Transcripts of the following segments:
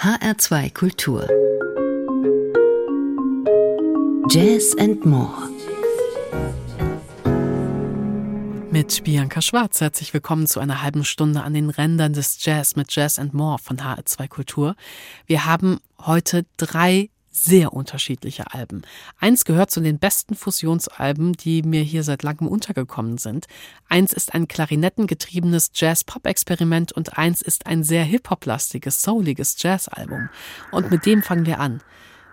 HR2 Kultur Jazz and More Mit Bianca Schwarz herzlich willkommen zu einer halben Stunde an den Rändern des Jazz mit Jazz and More von HR2 Kultur. Wir haben heute drei sehr unterschiedliche Alben. Eins gehört zu den besten Fusionsalben, die mir hier seit langem untergekommen sind. Eins ist ein klarinettengetriebenes Jazz-Pop-Experiment und eins ist ein sehr Hip-Hop-lastiges, souliges Jazz-Album. Und mit dem fangen wir an.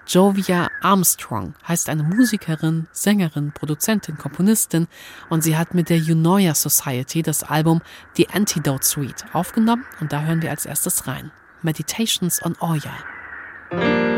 Jovia Armstrong heißt eine Musikerin, Sängerin, Produzentin, Komponistin und sie hat mit der Eunoia Society das Album The Antidote Suite aufgenommen und da hören wir als erstes rein. Meditations on Oya.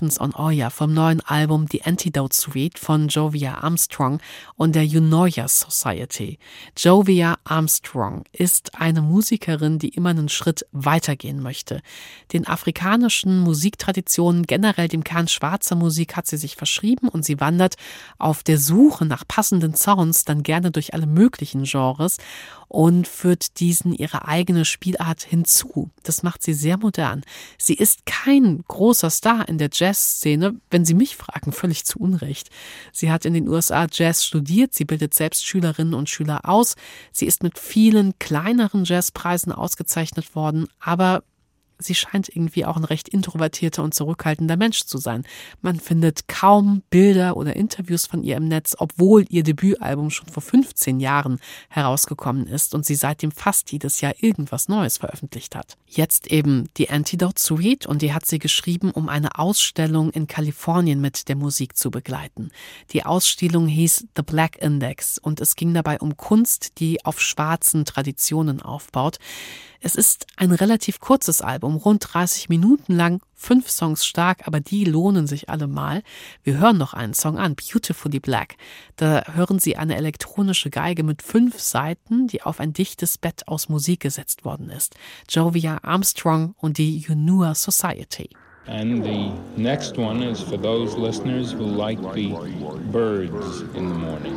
Meditations on Oya vom neuen Album The Antidote Suite von Jovia Armstrong und der Eunoia Society. Jovia Armstrong ist eine Musikerin, die immer einen Schritt weitergehen möchte. Den afrikanischen Musiktraditionen, generell dem Kern schwarzer Musik, hat sie sich verschrieben und sie wandert auf der Suche nach passenden Sounds dann gerne durch alle möglichen Genres und führt diesen ihre eigene Spielart hinzu. Das macht sie sehr modern. Sie ist kein großer Star in der Jazzszene, wenn Sie mich fragen, völlig zu Unrecht. Sie hat in den USA Jazz studiert, sie bildet selbst Schülerinnen und Schüler aus, sie ist mit vielen kleineren Jazzpreisen ausgezeichnet worden, aber sie scheint irgendwie auch ein recht introvertierter und zurückhaltender Mensch zu sein. Man findet kaum Bilder oder Interviews von ihr im Netz, obwohl ihr Debütalbum schon vor 15 Jahren herausgekommen ist und sie seitdem fast jedes Jahr irgendwas Neues veröffentlicht hat. Jetzt eben die Antidote Suite und die hat sie geschrieben, um eine Ausstellung in Kalifornien mit der Musik zu begleiten. Die Ausstellung hieß The Black Index und es ging dabei um Kunst, die auf schwarzen Traditionen aufbaut. Es ist ein relativ kurzes Album rund 30 Minuten lang, fünf Songs stark, aber die lohnen sich allemal. Wir hören noch einen Song an, Beautifully Black. Da hören Sie eine elektronische Geige mit fünf Seiten, die auf ein dichtes Bett aus Musik gesetzt worden ist. Jovia Armstrong und die Unua Society. And the next one is for those listeners who like the birds in the morning.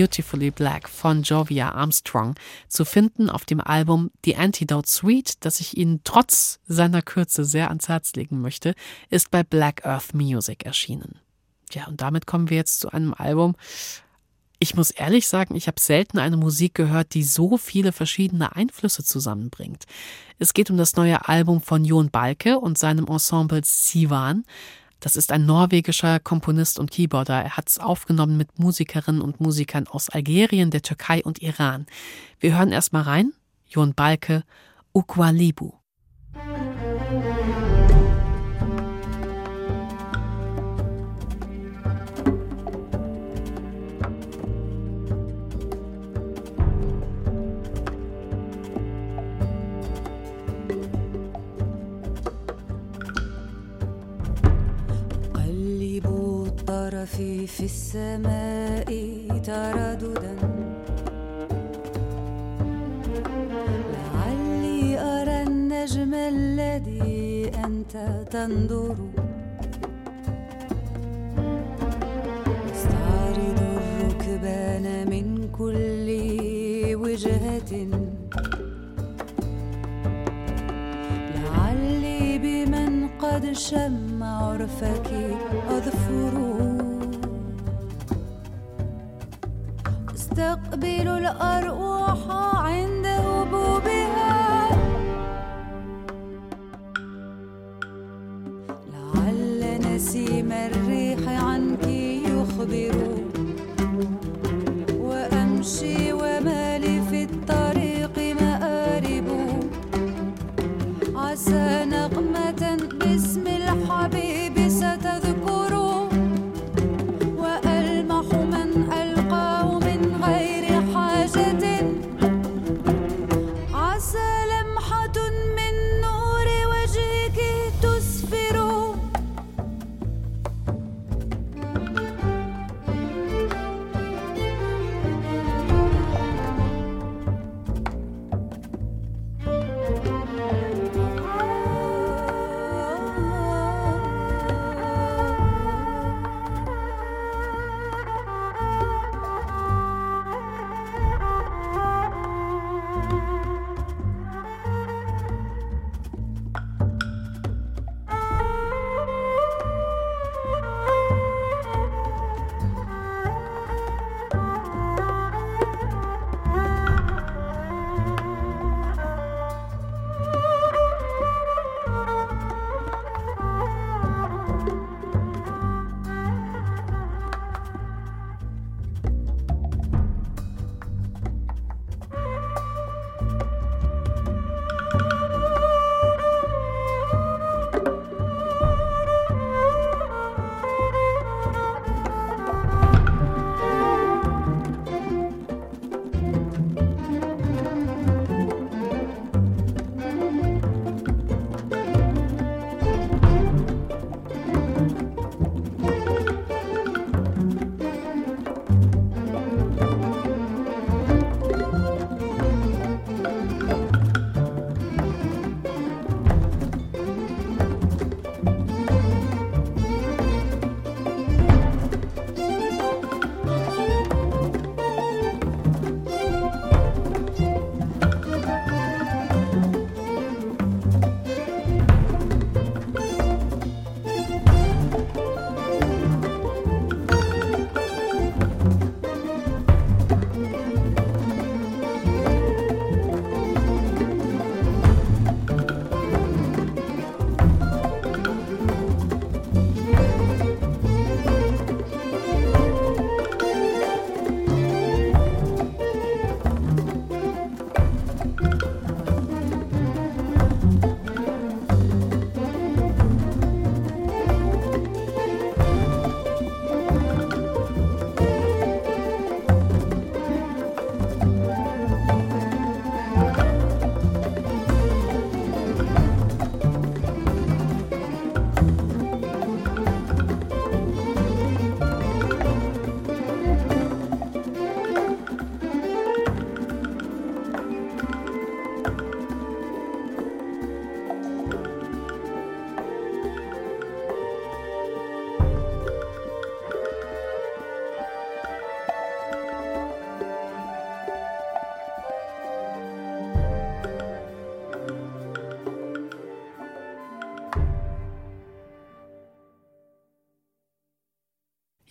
Beautifully Black von Jovia Armstrong zu finden auf dem Album The Antidote Suite, das ich Ihnen trotz seiner Kürze sehr ans Herz legen möchte, ist bei Black Earth Music erschienen. Ja, und damit kommen wir jetzt zu einem Album. Ich muss ehrlich sagen, ich habe selten eine Musik gehört, die so viele verschiedene Einflüsse zusammenbringt. Es geht um das neue Album von Jon Balke und seinem Ensemble Sivan. Das ist ein norwegischer Komponist und Keyboarder. Er hat es aufgenommen mit Musikerinnen und Musikern aus Algerien, der Türkei und Iran. Wir hören erstmal rein. Jon Balke, Ukwalibu. Libu. في السماء ترددا. لعلي أرى النجم الذي أنت تنظر. استعرض الركبان من كل وجهة. لعلي بمن قد شم عرفك أظفر. قابلوا الأرقام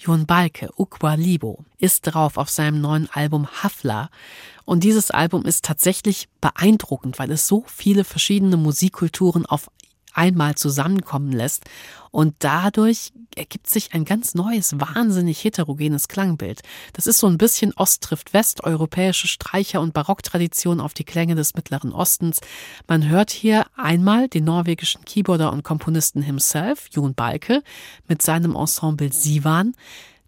Jon Balke, Ukwa Libo, ist drauf auf seinem neuen Album Hafla. Und dieses Album ist tatsächlich beeindruckend, weil es so viele verschiedene Musikkulturen auf einmal zusammenkommen lässt und dadurch ergibt sich ein ganz neues, wahnsinnig heterogenes Klangbild. Das ist so ein bisschen Ost trifft West, europäische Streicher- und Barocktradition auf die Klänge des Mittleren Ostens. Man hört hier einmal den norwegischen Keyboarder und Komponisten himself, Jon Balke, mit seinem Ensemble Sivan,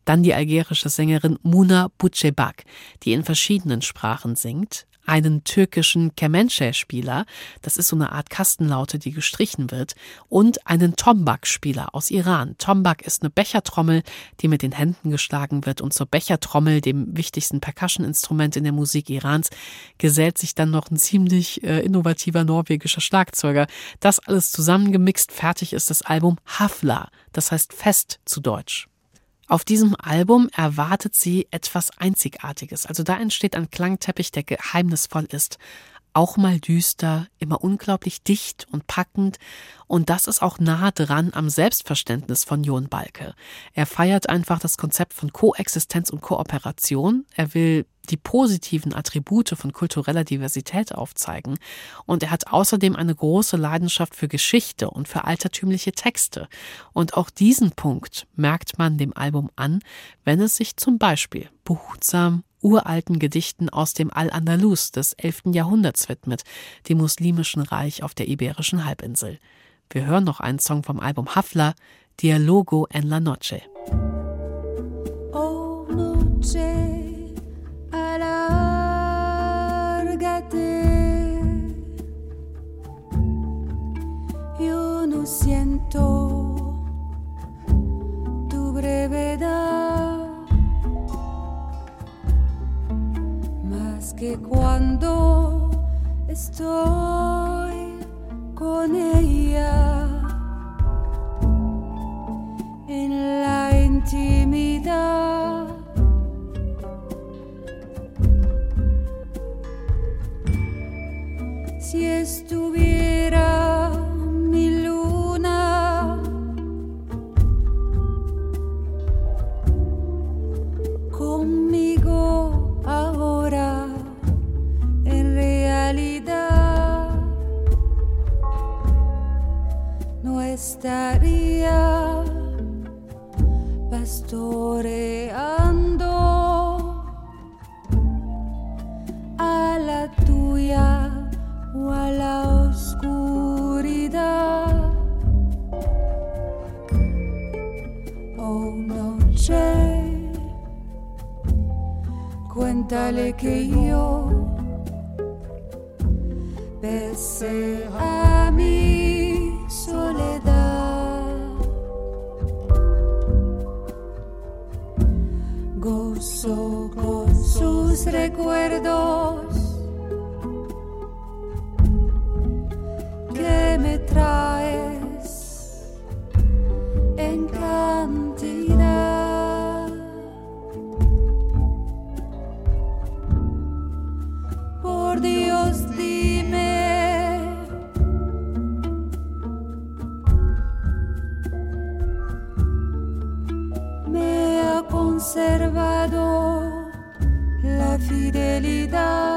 dann die algerische Sängerin Muna Butchebak, die in verschiedenen Sprachen singt, einen türkischen Kemençe-Spieler, das ist so eine Art Kastenlaute, die gestrichen wird, und einen Tombak-Spieler aus Iran. Tombak ist eine Bechertrommel, die mit den Händen geschlagen wird und zur Bechertrommel, dem wichtigsten Percussion-Instrument in der Musik Irans, gesellt sich dann noch ein ziemlich äh, innovativer norwegischer Schlagzeuger. Das alles zusammengemixt, fertig ist das Album Hafla, das heißt Fest zu Deutsch. Auf diesem Album erwartet sie etwas Einzigartiges. Also da entsteht ein Klangteppich, der geheimnisvoll ist, auch mal düster, immer unglaublich dicht und packend. Und das ist auch nah dran am Selbstverständnis von Jon Balke. Er feiert einfach das Konzept von Koexistenz und Kooperation. Er will die positiven Attribute von kultureller Diversität aufzeigen. Und er hat außerdem eine große Leidenschaft für Geschichte und für altertümliche Texte. Und auch diesen Punkt merkt man dem Album an, wenn es sich zum Beispiel behutsam uralten Gedichten aus dem Al-Andalus des 11. Jahrhunderts widmet, dem muslimischen Reich auf der Iberischen Halbinsel. Wir hören noch einen Song vom Album Hafla, Dialogo en la Noche. Oh, noche, tu brevedad más que cuando estoy con ella en la intimidad. Si estuviera estaría pastoreando a la tuya o a la oscuridad. Oh noche, cuéntale que yo pese a recuerdos que me traes en cantidad. Por Dios, dime. Fidelidad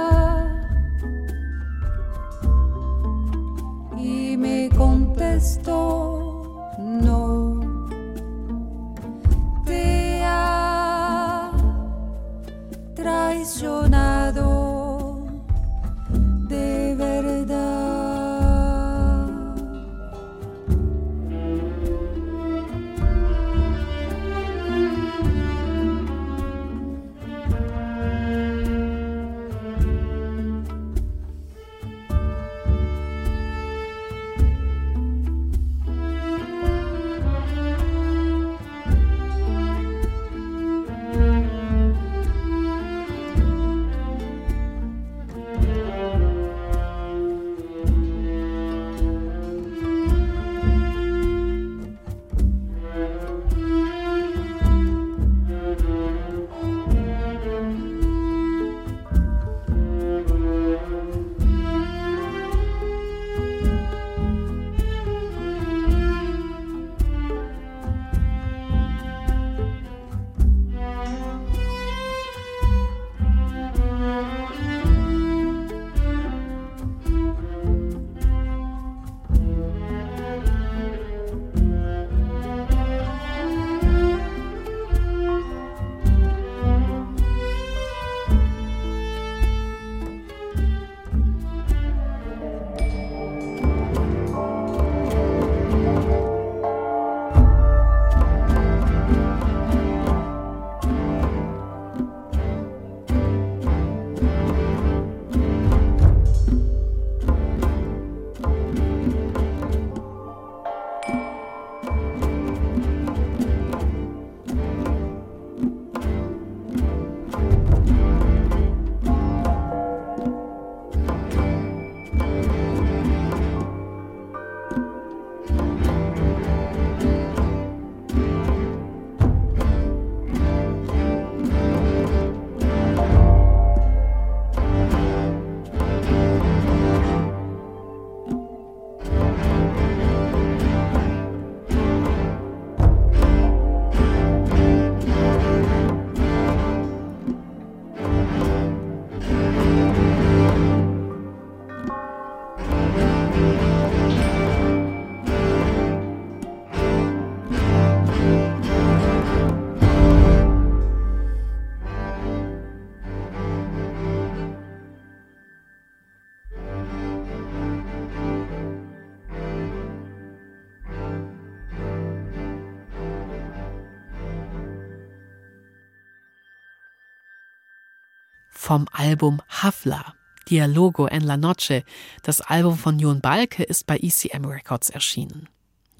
vom Album Havla. Dialogo en la Noche, das Album von Jon Balke, ist bei ECM Records erschienen.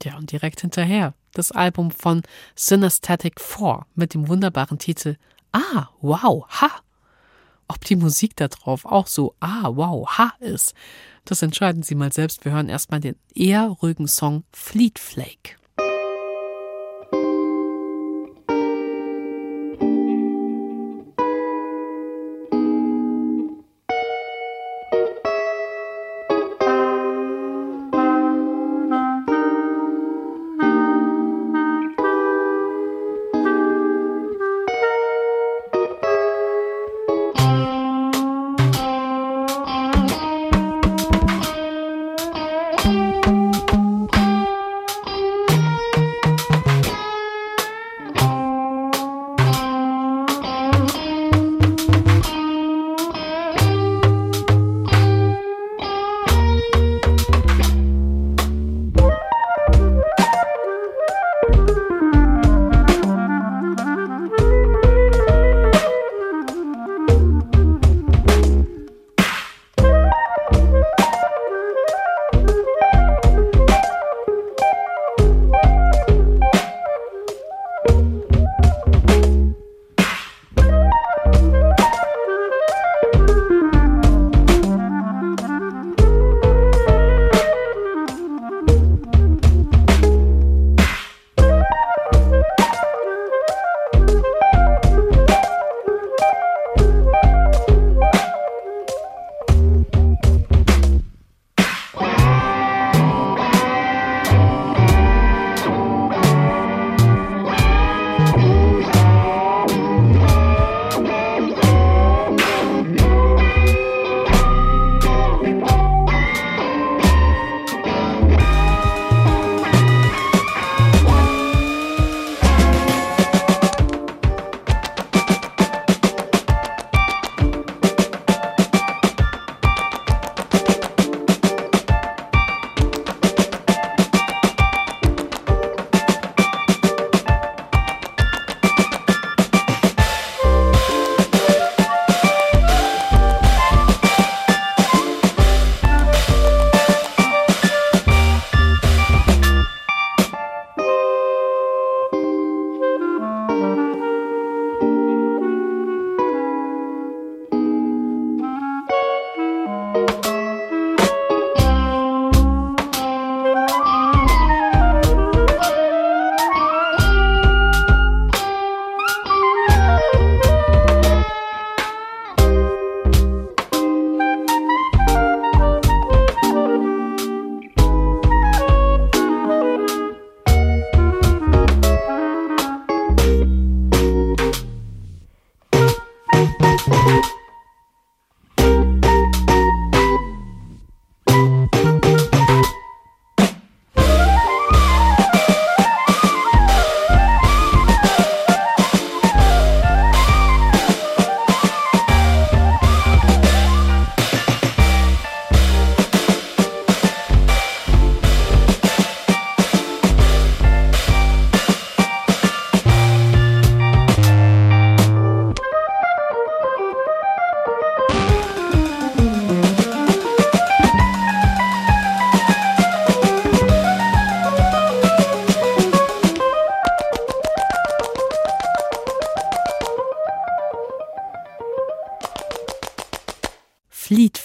Ja, und direkt hinterher das Album von Synesthetic 4 mit dem wunderbaren Titel Ah, wow, ha! Ob die Musik da drauf auch so Ah, wow, ha ist, das entscheiden Sie mal selbst. Wir hören erstmal den eher ruhigen Song Fleet Flake.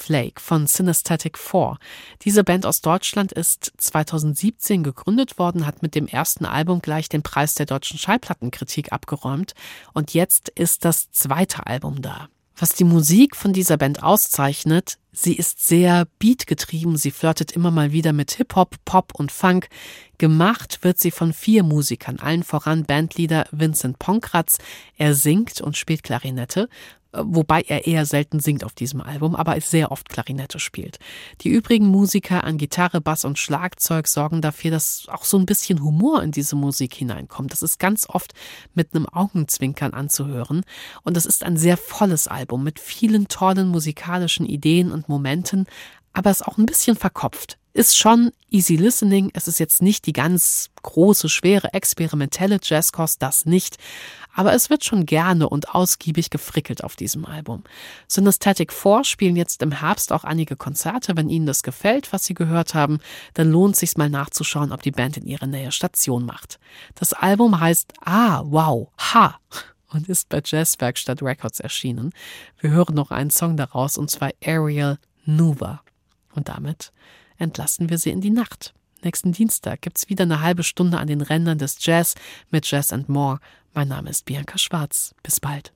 Flake von Synesthetic 4. Diese Band aus Deutschland ist 2017 gegründet worden, hat mit dem ersten Album gleich den Preis der deutschen Schallplattenkritik abgeräumt und jetzt ist das zweite Album da. Was die Musik von dieser Band auszeichnet, sie ist sehr beatgetrieben, sie flirtet immer mal wieder mit Hip-Hop, Pop und Funk. Gemacht wird sie von vier Musikern, allen voran Bandleader Vincent Ponkratz. Er singt und spielt Klarinette wobei er eher selten singt auf diesem Album, aber sehr oft Klarinette spielt. Die übrigen Musiker an Gitarre, Bass und Schlagzeug sorgen dafür, dass auch so ein bisschen Humor in diese Musik hineinkommt. Das ist ganz oft mit einem Augenzwinkern anzuhören und das ist ein sehr volles Album mit vielen tollen musikalischen Ideen und Momenten, aber ist auch ein bisschen verkopft. Ist schon easy listening, es ist jetzt nicht die ganz große, schwere, experimentelle Jazzkost, das nicht, aber es wird schon gerne und ausgiebig gefrickelt auf diesem Album. Synesthetic 4 spielen jetzt im Herbst auch einige Konzerte. Wenn Ihnen das gefällt, was Sie gehört haben, dann lohnt sich mal nachzuschauen, ob die Band in ihrer Nähe Station macht. Das Album heißt Ah, wow, ha und ist bei Jazzwerkstatt Records erschienen. Wir hören noch einen Song daraus und zwar Ariel Nuva. Und damit entlassen wir Sie in die Nacht. Nächsten Dienstag gibt's wieder eine halbe Stunde an den Rändern des Jazz mit Jazz and More. Mein Name ist Bianca Schwarz. Bis bald.